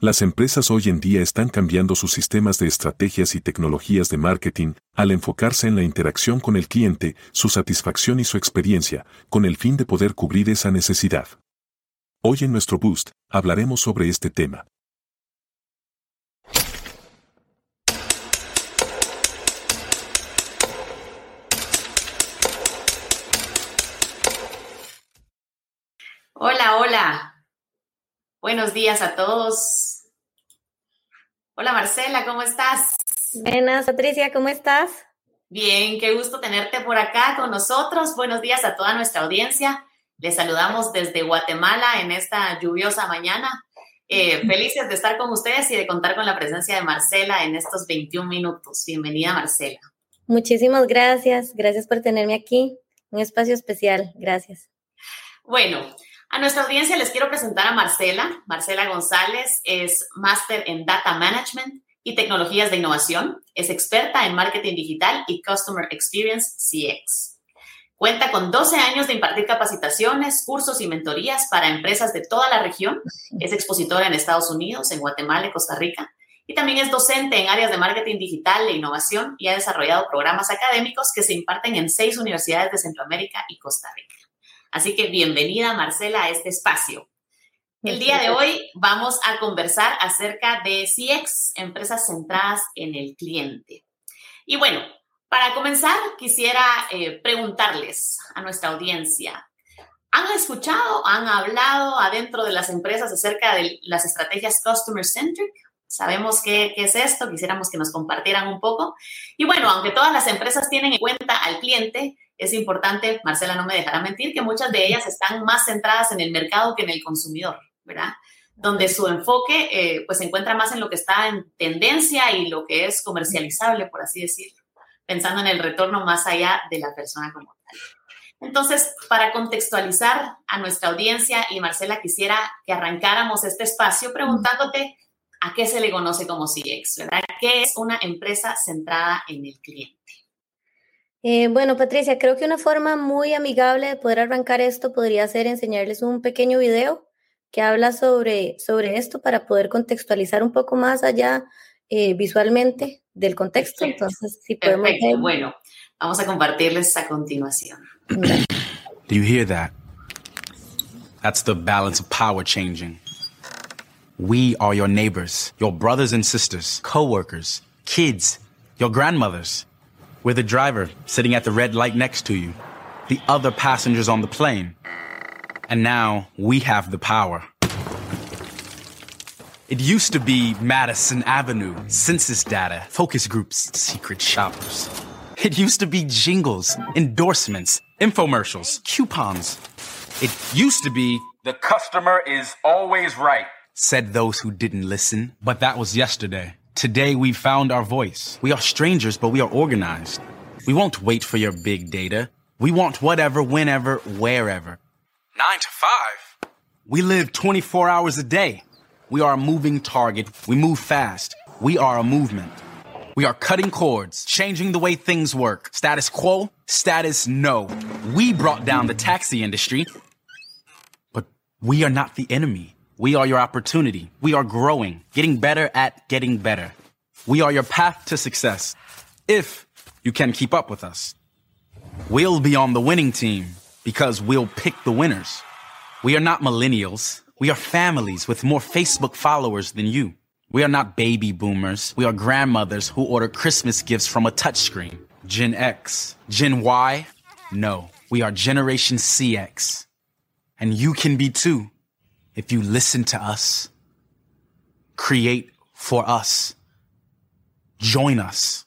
Las empresas hoy en día están cambiando sus sistemas de estrategias y tecnologías de marketing al enfocarse en la interacción con el cliente, su satisfacción y su experiencia, con el fin de poder cubrir esa necesidad. Hoy en nuestro Boost hablaremos sobre este tema. Hola, hola. Buenos días a todos. Hola Marcela, ¿cómo estás? Buenas, Patricia, ¿cómo estás? Bien, qué gusto tenerte por acá con nosotros. Buenos días a toda nuestra audiencia. Les saludamos desde Guatemala en esta lluviosa mañana. Eh, felices de estar con ustedes y de contar con la presencia de Marcela en estos 21 minutos. Bienvenida, Marcela. Muchísimas gracias. Gracias por tenerme aquí. Un espacio especial. Gracias. Bueno, a nuestra audiencia les quiero presentar a Marcela. Marcela González es máster en Data Management y Tecnologías de Innovación. Es experta en Marketing Digital y Customer Experience CX. Cuenta con 12 años de impartir capacitaciones, cursos y mentorías para empresas de toda la región. Es expositora en Estados Unidos, en Guatemala y Costa Rica. Y también es docente en áreas de marketing digital e innovación y ha desarrollado programas académicos que se imparten en seis universidades de Centroamérica y Costa Rica. Así que bienvenida, Marcela, a este espacio. El día de hoy vamos a conversar acerca de CX, empresas centradas en el cliente. Y bueno, para comenzar, quisiera eh, preguntarles a nuestra audiencia, ¿han escuchado, han hablado adentro de las empresas acerca de las estrategias Customer Centric? Sabemos qué, qué, es esto, quisiéramos que nos compartieran un poco. Y bueno, aunque todas las empresas tienen en cuenta al cliente, es importante, Marcela no me dejará mentir, que muchas de ellas están más centradas en el mercado que en el consumidor, ¿verdad? Donde su enfoque eh, pues se encuentra más en lo que está en tendencia y lo que es comercializable, por así decirlo, pensando en el retorno más allá de la persona como tal. Entonces, para contextualizar a nuestra audiencia, y Marcela, quisiera que arrancáramos este espacio preguntándote a qué se le conoce como CX, ¿verdad? ¿Qué es una empresa centrada en el cliente? Eh, bueno, Patricia, creo que una forma muy amigable de poder arrancar esto podría ser enseñarles un pequeño video que habla sobre, sobre esto para poder contextualizar un poco más allá eh, visualmente del contexto. Entonces, si podemos. Bueno, vamos a compartirles a continuación. Do you hear that? That's the balance of power changing. We are your neighbors, your brothers and sisters, co-workers, kids, your grandmothers. We're the driver sitting at the red light next to you, the other passengers on the plane. And now we have the power. It used to be Madison Avenue, census data, focus groups, secret shoppers. It used to be jingles, endorsements, infomercials, coupons. It used to be the customer is always right, said those who didn't listen. But that was yesterday. Today we found our voice. We are strangers, but we are organized. We won't wait for your big data. We want whatever, whenever, wherever. Nine to five. We live 24 hours a day. We are a moving target. We move fast. We are a movement. We are cutting cords, changing the way things work. Status quo, status no. We brought down the taxi industry, but we are not the enemy. We are your opportunity. We are growing, getting better at getting better. We are your path to success. If you can keep up with us, we'll be on the winning team because we'll pick the winners. We are not millennials. We are families with more Facebook followers than you. We are not baby boomers. We are grandmothers who order Christmas gifts from a touchscreen. Gen X. Gen Y? No. We are Generation CX. And you can be too if you listen to us, create for us, join us.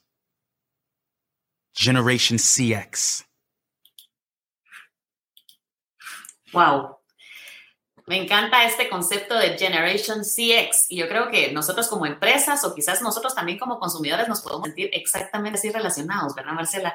Generation CX. Wow. Me encanta este concepto de Generation CX y yo creo que nosotros como empresas o quizás nosotros también como consumidores nos podemos sentir exactamente así relacionados, ¿verdad, Marcela?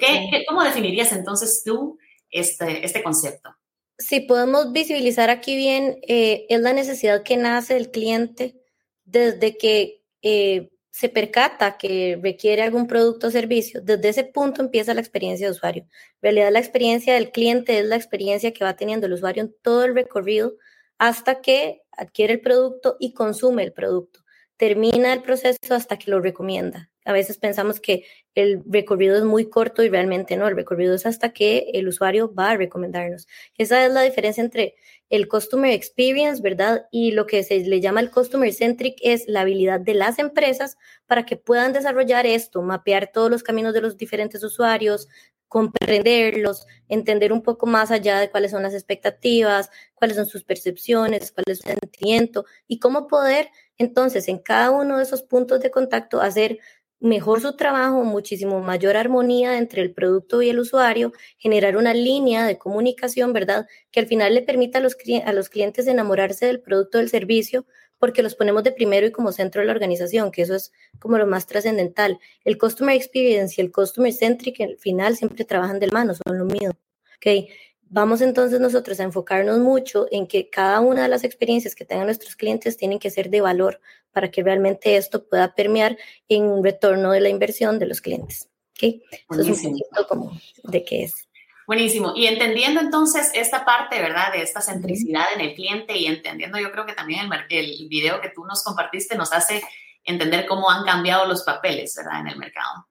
¿Qué, qué, cómo definirías entonces tú este, este concepto? Si podemos visualizar aquí bien, eh, es la necesidad que nace del cliente desde que eh, se percata que requiere algún producto o servicio. Desde ese punto empieza la experiencia de usuario. En realidad, la experiencia del cliente es la experiencia que va teniendo el usuario en todo el recorrido hasta que adquiere el producto y consume el producto. Termina el proceso hasta que lo recomienda. A veces pensamos que el recorrido es muy corto y realmente no, el recorrido es hasta que el usuario va a recomendarnos. Esa es la diferencia entre el Customer Experience, ¿verdad? Y lo que se le llama el Customer Centric es la habilidad de las empresas para que puedan desarrollar esto, mapear todos los caminos de los diferentes usuarios, comprenderlos, entender un poco más allá de cuáles son las expectativas, cuáles son sus percepciones, cuál es su sentimiento y cómo poder entonces en cada uno de esos puntos de contacto hacer mejor su trabajo, muchísimo mayor armonía entre el producto y el usuario, generar una línea de comunicación, ¿verdad? Que al final le permita a los, a los clientes enamorarse del producto, del servicio, porque los ponemos de primero y como centro de la organización, que eso es como lo más trascendental. El Customer Experience y el Customer Centric al final siempre trabajan del mano, son lo mismo. ¿ok? Vamos entonces nosotros a enfocarnos mucho en que cada una de las experiencias que tengan nuestros clientes tienen que ser de valor para que realmente esto pueda permear en un retorno de la inversión de los clientes. ¿okay? Eso es un poquito como de qué es. Buenísimo. Y entendiendo entonces esta parte, ¿verdad? De esta centricidad en el cliente y entendiendo, yo creo que también el, el video que tú nos compartiste nos hace entender cómo han cambiado los papeles, ¿verdad? En el mercado,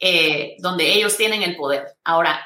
eh, donde ellos tienen el poder. Ahora,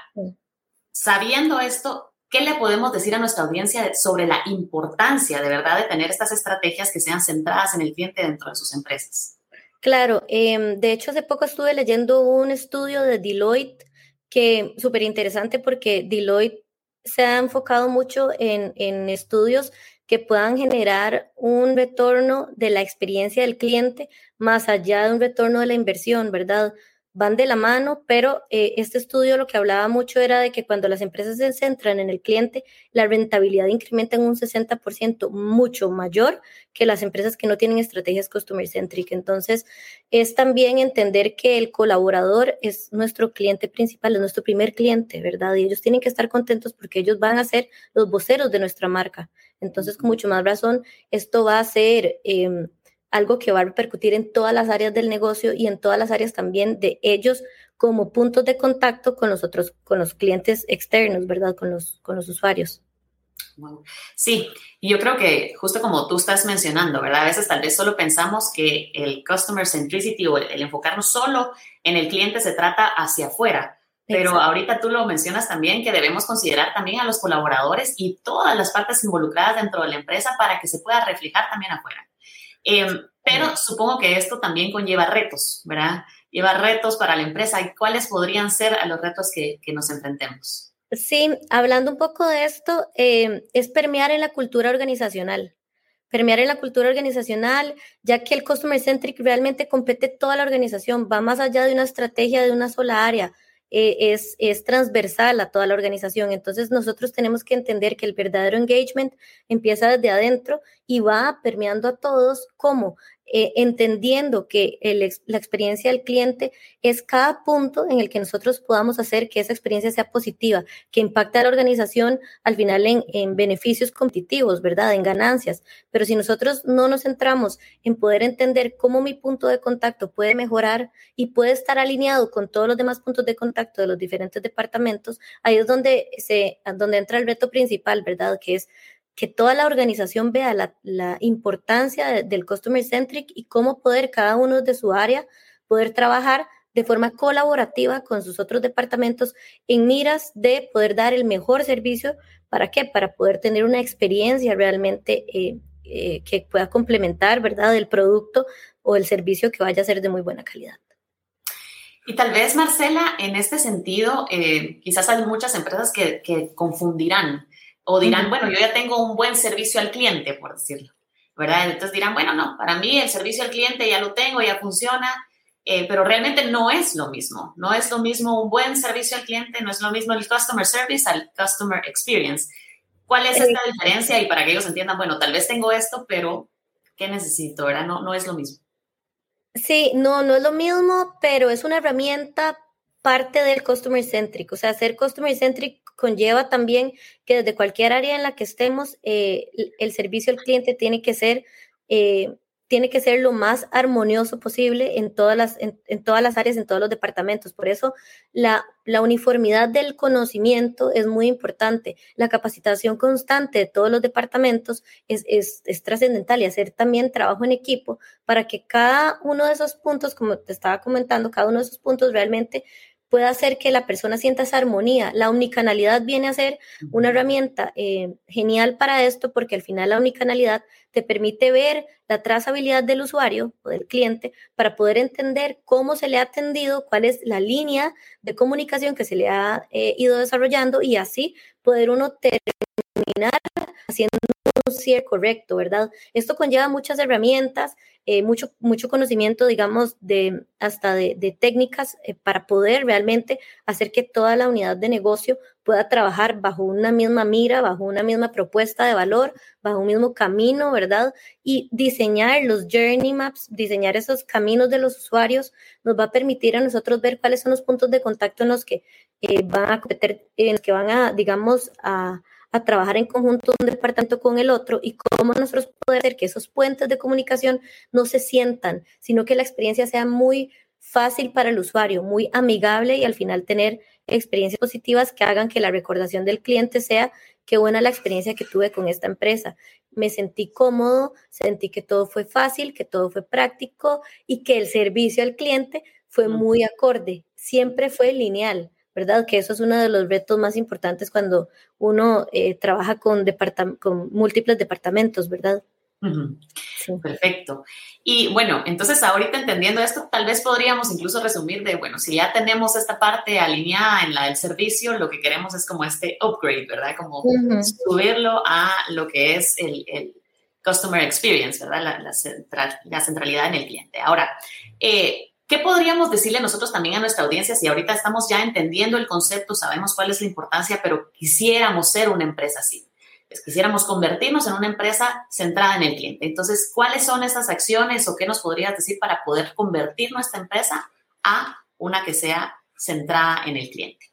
sabiendo esto, ¿qué le podemos decir a nuestra audiencia sobre la importancia de verdad de tener estas estrategias que sean centradas en el cliente dentro de sus empresas? Claro, em, de hecho hace poco estuve leyendo un estudio de Deloitte que súper interesante porque Deloitte se ha enfocado mucho en, en estudios que puedan generar un retorno de la experiencia del cliente más allá de un retorno de la inversión, ¿verdad? Van de la mano, pero eh, este estudio lo que hablaba mucho era de que cuando las empresas se centran en el cliente, la rentabilidad incrementa en un 60% mucho mayor que las empresas que no tienen estrategias customer centric. Entonces, es también entender que el colaborador es nuestro cliente principal, es nuestro primer cliente, ¿verdad? Y ellos tienen que estar contentos porque ellos van a ser los voceros de nuestra marca. Entonces, con mucho más razón, esto va a ser... Em, algo que va a repercutir en todas las áreas del negocio y en todas las áreas también de ellos como puntos de contacto con los otros, con los clientes externos, ¿verdad? Con los, con los usuarios. Sí, y yo creo que justo como tú estás mencionando, ¿verdad? A veces tal vez solo pensamos que el customer centricity o el, enfocarnos solo en el cliente se trata hacia afuera, pero ahorita tú lo mencionas también que debemos considerar también a los colaboradores y todas las partes involucradas dentro de la empresa para que se pueda reflejar también afuera. Em, pero supongo que esto también conlleva retos, ¿verdad? Lleva retos para la empresa. ¿Y cuáles podrían ser a los retos que, que nos enfrentemos? Sí, hablando un poco de esto, em, es permear en la cultura organizacional. Permear en la cultura organizacional, ya que el Customer Centric realmente compete toda la organización, va más allá de una estrategia de una sola área. Eh, es, es transversal a toda la organización. Entonces nosotros tenemos que entender que el verdadero engagement empieza desde adentro y va permeando a todos como eh, entendiendo que la experiencia del cliente es cada punto en el que nosotros podamos hacer que esa experiencia sea positiva, que impacte a la organización al final en, en beneficios competitivos, ¿verdad? En ganancias. Pero si nosotros no nos centramos en poder entender cómo mi punto de contacto puede mejorar y puede estar alineado con todos los demás puntos de contacto de los diferentes departamentos, ahí es donde, se, donde entra el reto principal, ¿verdad? Que es que toda la organización vea la, importancia del customer centric y cómo poder cada uno de su área poder trabajar de forma colaborativa con sus otros departamentos en miras de poder dar el mejor servicio. ¿Para qué? Para poder tener una experiencia realmente eh, eh, que pueda complementar, ¿verdad?, el producto o el servicio que vaya a ser de muy buena calidad. Y tal vez, Marcela, en este sentido, eh, quizás hay muchas empresas que, que confundirán o dirán, bueno, yo ya tengo un buen servicio al cliente, por decirlo, ¿verdad? Entonces dirán, bueno, no, para mí el servicio al cliente ya lo tengo, ya funciona, eh, pero realmente no es lo mismo. No es lo mismo un buen servicio al cliente, no es lo mismo el customer service al customer experience. ¿Cuál es esta diferencia? Y para que ellos entiendan, bueno, tal vez tengo esto, pero ¿qué necesito? ¿Verdad? No, no es lo mismo. Sí, no, no es lo mismo, pero es una herramienta parte del customer centric. O sea, ser customer centric conlleva también que desde cualquier área en la que estemos, eh, el servicio al cliente tiene que ser eh, tiene que ser lo más armonioso posible en todas las, en, todas las áreas, en todos los departamentos. Por eso la, la, uniformidad del conocimiento es muy importante. La capacitación constante de todos los departamentos es, es, es trascendental y hacer también trabajo en equipo para que cada uno de esos puntos, como te estaba comentando, cada uno de esos puntos realmente puede hacer que la persona sienta esa armonía. La omnicanalidad viene a ser una herramienta eh, genial para esto porque al final la omnicanalidad te permite ver la trazabilidad del usuario o del cliente para poder entender cómo se le ha atendido, cuál es la línea de comunicación que se le ha eh, ido desarrollando y así poder uno terminar haciendo un cierre correcto, ¿verdad? Esto conlleva muchas herramientas, eh, mucho, mucho conocimiento, digamos, de hasta de, técnicas eh, para poder realmente hacer que toda la unidad de negocio pueda trabajar bajo una misma mira, bajo una misma propuesta de valor, bajo un mismo camino, ¿verdad? Y diseñar los journey maps, diseñar esos caminos de los usuarios, nos va a permitir a nosotros ver cuáles son los puntos de contacto en los que eh, van a competir, en los que van a, digamos, a a trabajar en conjunto un departamento con el otro y cómo nosotros podemos hacer que esos puentes de comunicación no se sientan, sino que la experiencia sea muy fácil para el usuario, muy amigable y al final tener experiencias positivas que hagan que la recordación del cliente sea qué buena la experiencia que tuve con esta empresa. Me sentí cómodo, sentí que todo fue fácil, que todo fue práctico y que el servicio al cliente fue muy acorde, siempre fue lineal. ¿Verdad? Que eso es uno de los retos más importantes cuando uno eh, trabaja con, con múltiples departamentos, ¿verdad? Perfecto. Y bueno, entonces ahorita entendiendo esto, tal vez podríamos incluso resumir de, bueno, si ya tenemos esta parte alineada en la del servicio, lo que queremos es como este upgrade, ¿verdad? Como subirlo a lo que es el, el customer experience, ¿verdad? La, la, la, centralidad en el cliente. Ahora, eh, ¿Qué podríamos decirle nosotros también a nuestra audiencia si ahorita estamos ya entendiendo el concepto, sabemos cuál es la importancia, pero quisiéramos ser una empresa así? Pues quisiéramos convertirnos en una empresa centrada en el cliente. Entonces, ¿cuáles son esas acciones o qué nos podrías decir para poder convertir nuestra empresa a una que sea centrada en el cliente?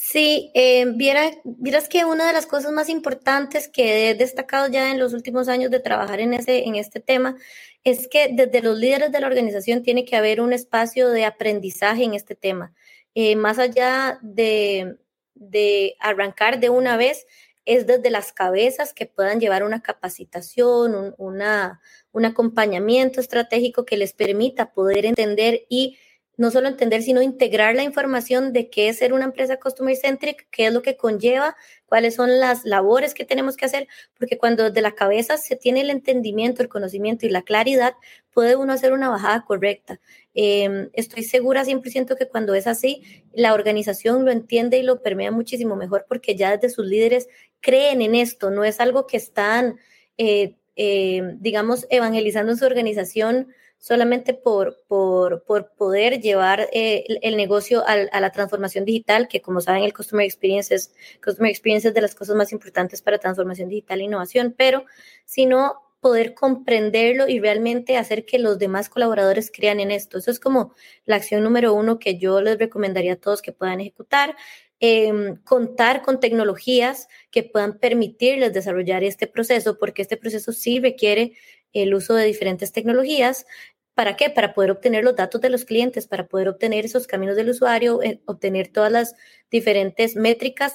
Sí, eh, vieras que una de las cosas más importantes que he destacado ya en los últimos años de trabajar en, ese, en este tema es que desde los líderes de la organización tiene que haber un espacio de aprendizaje en este tema. Eh, más allá de, de arrancar de una vez, es desde las cabezas que puedan llevar una capacitación, un, una, un acompañamiento estratégico que les permita poder entender y no solo entender, sino integrar la información de qué es ser una empresa customer centric, qué es lo que conlleva, cuáles son las labores que tenemos que hacer, porque cuando desde la cabeza se tiene el entendimiento, el conocimiento y la claridad, puede uno hacer una bajada correcta. Em, estoy segura 100% que cuando es así, la organización lo entiende y lo permea muchísimo mejor porque ya desde sus líderes creen en esto, no es algo que están, eh, eh, digamos, evangelizando en su organización solamente por, por, por poder llevar eh, el, negocio a, la transformación digital, que como saben el Customer Experience es, Customer Experience es de las cosas más importantes para transformación digital e innovación, pero sino poder comprenderlo y realmente hacer que los demás colaboradores crean en esto. Eso es como la acción número uno que yo les recomendaría a todos que puedan ejecutar. Em, contar con tecnologías que puedan permitirles desarrollar este proceso, porque este proceso sí requiere el uso de diferentes tecnologías. ¿Para qué? Para poder obtener los datos de los clientes, para poder obtener esos caminos del usuario, eh, obtener todas las diferentes métricas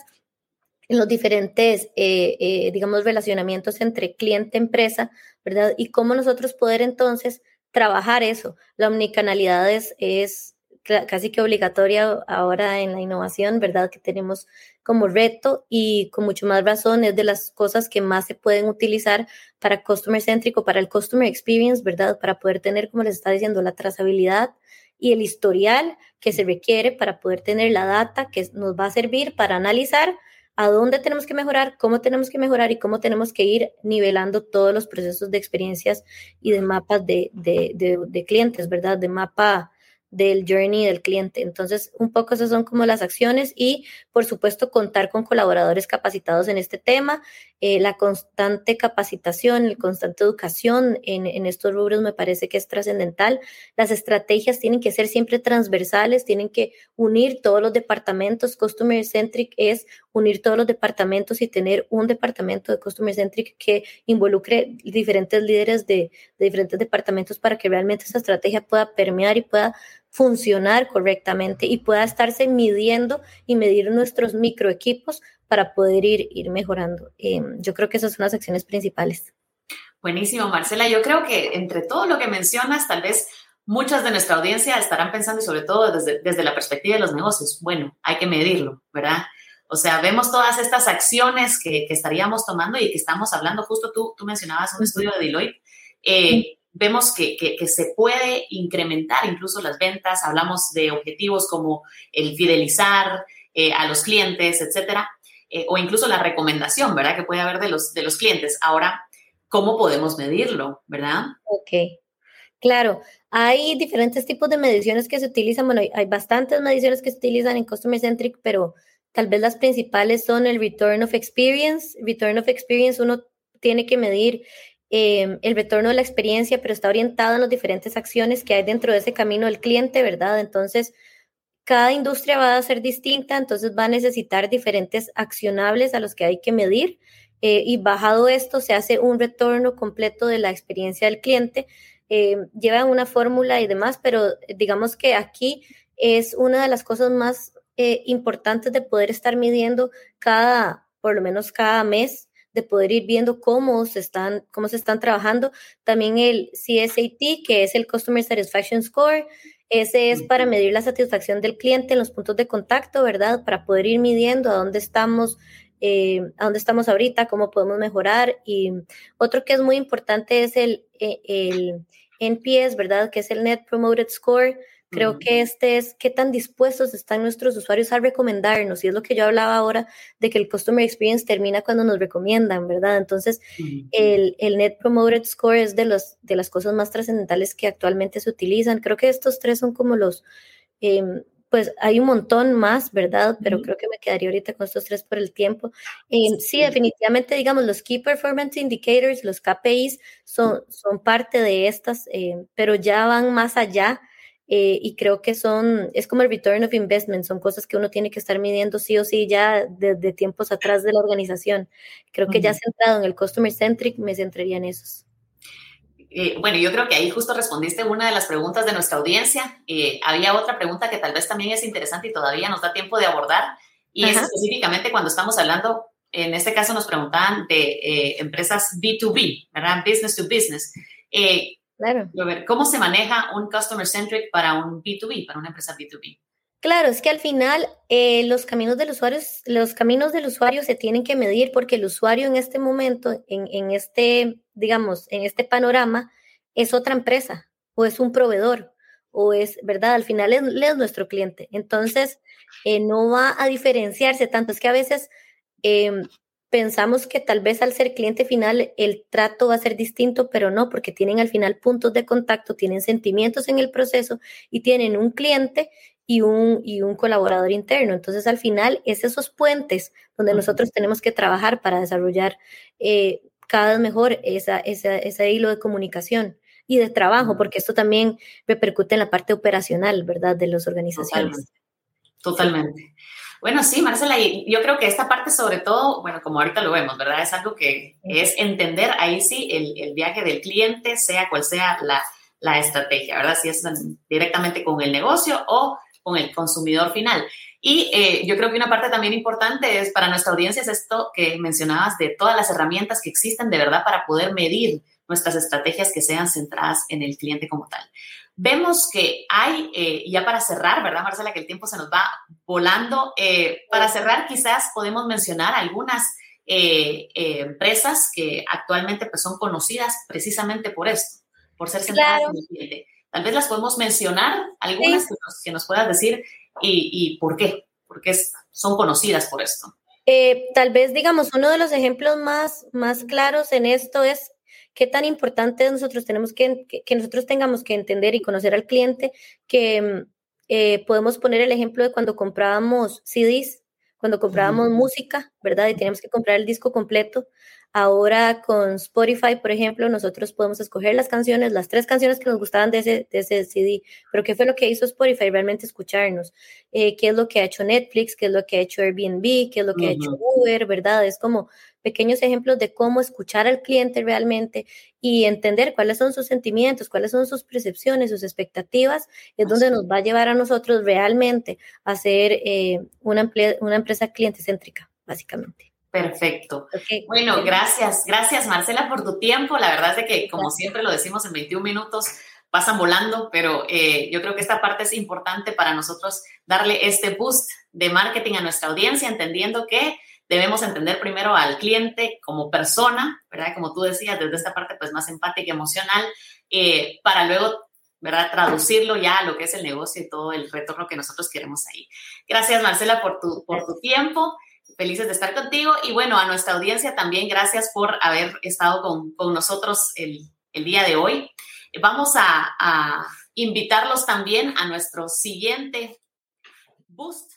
los diferentes, eh, eh, digamos, relacionamientos entre cliente-empresa, ¿verdad? Y cómo nosotros poder entonces trabajar eso. La omnicanalidad es, es casi que obligatoria ahora en la innovación, ¿verdad? Que tenemos como reto y con mucho más razón es de las cosas que más se pueden utilizar para customer céntrico, para el customer experience, ¿verdad? Para poder tener, como les está diciendo, la trazabilidad y el historial que se requiere para poder tener la data que nos va a servir para analizar a dónde tenemos que mejorar, cómo tenemos que mejorar y cómo tenemos que ir nivelando todos los procesos de experiencias y de mapas de, de, de, de clientes, ¿verdad? De mapa del journey del cliente. Entonces, un poco esas son como las acciones y por supuesto, contar con colaboradores capacitados en este tema, eh, la constante capacitación, la constante educación en, estos rubros me parece que es trascendental. Las estrategias tienen que ser siempre transversales, tienen que unir todos los departamentos. Customer Centric es unir todos los departamentos y tener un departamento de Customer Centric que involucre diferentes líderes de, de diferentes departamentos para que realmente esa estrategia pueda permear y pueda funcionar correctamente y pueda estarse midiendo y medir nuestros microequipos para poder ir, ir mejorando. Eh, yo creo que esas son las acciones principales. Buenísimo, Marcela. Yo creo que entre todo lo que mencionas, tal vez muchas de nuestra audiencia estarán pensando, y sobre todo desde, desde la perspectiva de los negocios, bueno, hay que medirlo, ¿verdad? O sea, vemos todas estas acciones que, que estaríamos tomando y que estamos hablando, justo tú, tú mencionabas un estudio de Deloitte, eh, vemos que, que, se puede incrementar incluso las ventas, hablamos de objetivos como el fidelizar eh, a los clientes, etcétera, eh, o incluso la recomendación, ¿verdad? Que puede haber de los, de los clientes. Ahora, ¿cómo podemos medirlo, verdad? Ok, claro. Hay diferentes tipos de mediciones que se utilizan. Bueno, hay bastantes mediciones que se utilizan en Customer Centric, pero tal vez las principales son el Return of Experience. Return of Experience, uno tiene que medir Em, el retorno de la experiencia, pero está orientado en las diferentes acciones que hay dentro de ese camino del cliente, ¿verdad? Entonces, cada industria va a ser distinta, entonces va a necesitar diferentes accionables a los que hay que medir. Eh, y bajado esto, se hace un retorno completo de la experiencia del cliente. Eh, llevan una fórmula y demás, pero digamos que aquí es una de las cosas más eh, importantes de poder estar midiendo cada, por lo menos cada mes, de poder ir viendo cómo se están, cómo se están trabajando. También el CSAT, que es el Customer Satisfaction Score, ese es para medir la satisfacción del cliente en los puntos de contacto, ¿verdad? Para poder ir midiendo a dónde estamos, eh, a dónde estamos ahorita, cómo podemos mejorar. Y otro que es muy importante es el, eh, el NPS, ¿verdad? Que es el Net Promoted Score, Creo que este es qué tan dispuestos están nuestros usuarios a recomendarnos. Y es lo que yo hablaba ahora de que el Customer Experience termina cuando nos recomiendan, ¿verdad? Entonces, el, el, Net Promoted Score es de, los, de las cosas más trascendentales que actualmente se utilizan. Creo que estos tres son como los, em, pues hay un montón más, ¿verdad? Pero creo que me quedaría ahorita con estos tres por el tiempo. Em, sí, definitivamente, digamos, los Key Performance Indicators, los KPIs, son, son parte de estas, em, pero ya van más allá eh, y creo que son, es como el return of investment, son cosas que uno tiene que estar midiendo sí o sí ya desde tiempos atrás de la organización. Creo que ya centrado en el customer centric, me centraría en esos. Eh, bueno, yo creo que ahí justo respondiste una de las preguntas de nuestra audiencia. Eh, había otra pregunta que tal vez también es interesante y todavía nos da tiempo de abordar, y es específicamente cuando estamos hablando, en este caso nos preguntaban de empresas B2B, ¿verdad? Business to business. Claro. ¿Cómo se maneja un customer centric para un B2B, para una empresa B2B? Claro, es que al final eh, los caminos del usuario, los caminos del usuario se tienen que medir porque el usuario en este momento, en, en este, digamos, en este panorama, es otra empresa o es un proveedor o es, ¿verdad? Al final es, es nuestro cliente. Entonces, eh, no va a diferenciarse tanto. Es que a veces em, pensamos que tal vez al ser cliente final el trato va a ser distinto, pero no, porque tienen al final puntos de contacto, tienen sentimientos en el proceso y tienen un cliente y un, y un colaborador interno. Entonces, al final, es esos puentes donde nosotros tenemos que trabajar para desarrollar eh, cada vez mejor esa, esa, ese hilo de comunicación y de trabajo, porque esto también repercute en la parte operacional, ¿verdad?, de las organizaciones. Totalmente. Bueno, sí, Marcela, y yo creo que esta parte sobre todo, bueno, como ahorita lo vemos, ¿verdad? Es algo que es entender ahí sí el, el viaje del cliente, sea cual sea la, la, estrategia, ¿verdad? Si es directamente con el negocio o con el consumidor final. Y eh, yo creo que una parte también importante es para nuestra audiencia es esto que mencionabas de todas las herramientas que existen de verdad para poder medir nuestras estrategias que sean centradas en el cliente como tal. Vemos que hay, eh, ya para cerrar, ¿verdad, Marcela? Que el tiempo se nos va volando. Eh, para cerrar, quizás podemos mencionar algunas eh, empresas que actualmente pues, son conocidas precisamente por esto, por ser centradas en el cliente. Tal vez las podemos mencionar, algunas que, nos, puedas decir y, y por qué, porque son conocidas por esto. tal vez, digamos, uno de los ejemplos más, más claros en esto es qué tan importante nosotros tenemos que, que, nosotros tengamos que entender y conocer al cliente, que mm, eh, podemos poner el ejemplo de cuando comprábamos CDs, cuando comprábamos música, ¿verdad? Y teníamos que comprar el disco completo. Ahora con Spotify, por ejemplo, nosotros podemos escoger las canciones, las tres canciones que nos gustaban de ese, de ese CD, pero ¿qué fue lo que hizo Spotify? Realmente escucharnos. Eh, ¿Qué es lo que ha hecho Netflix? ¿Qué es lo que ha hecho Airbnb? ¿Qué es lo que ha hecho Uber? ¿Verdad? Es como pequeños ejemplos de cómo escuchar al cliente realmente y entender cuáles son sus sentimientos, cuáles son sus percepciones, sus expectativas, es donde nos va a llevar a nosotros realmente a ser eh, una, una empresa cliente céntrica, básicamente. Perfecto. Bueno, gracias. Gracias, Marcela, por tu tiempo. La verdad es de que, como siempre lo decimos, en 21 minutos pasan volando, pero eh, yo creo que esta parte es importante para nosotros darle este boost de marketing a nuestra audiencia, entendiendo que debemos entender primero al cliente como persona, ¿verdad? Como tú decías, desde esta parte pues más empática y emocional, eh, para luego, ¿verdad? Traducirlo ya a lo que es el negocio y todo el retorno que nosotros queremos ahí. Gracias, Marcela, por tu, por tu tiempo felices de estar contigo. Y bueno, a nuestra audiencia también gracias por haber estado con, nosotros el, día de hoy. Vamos a, a invitarlos también a nuestro siguiente boost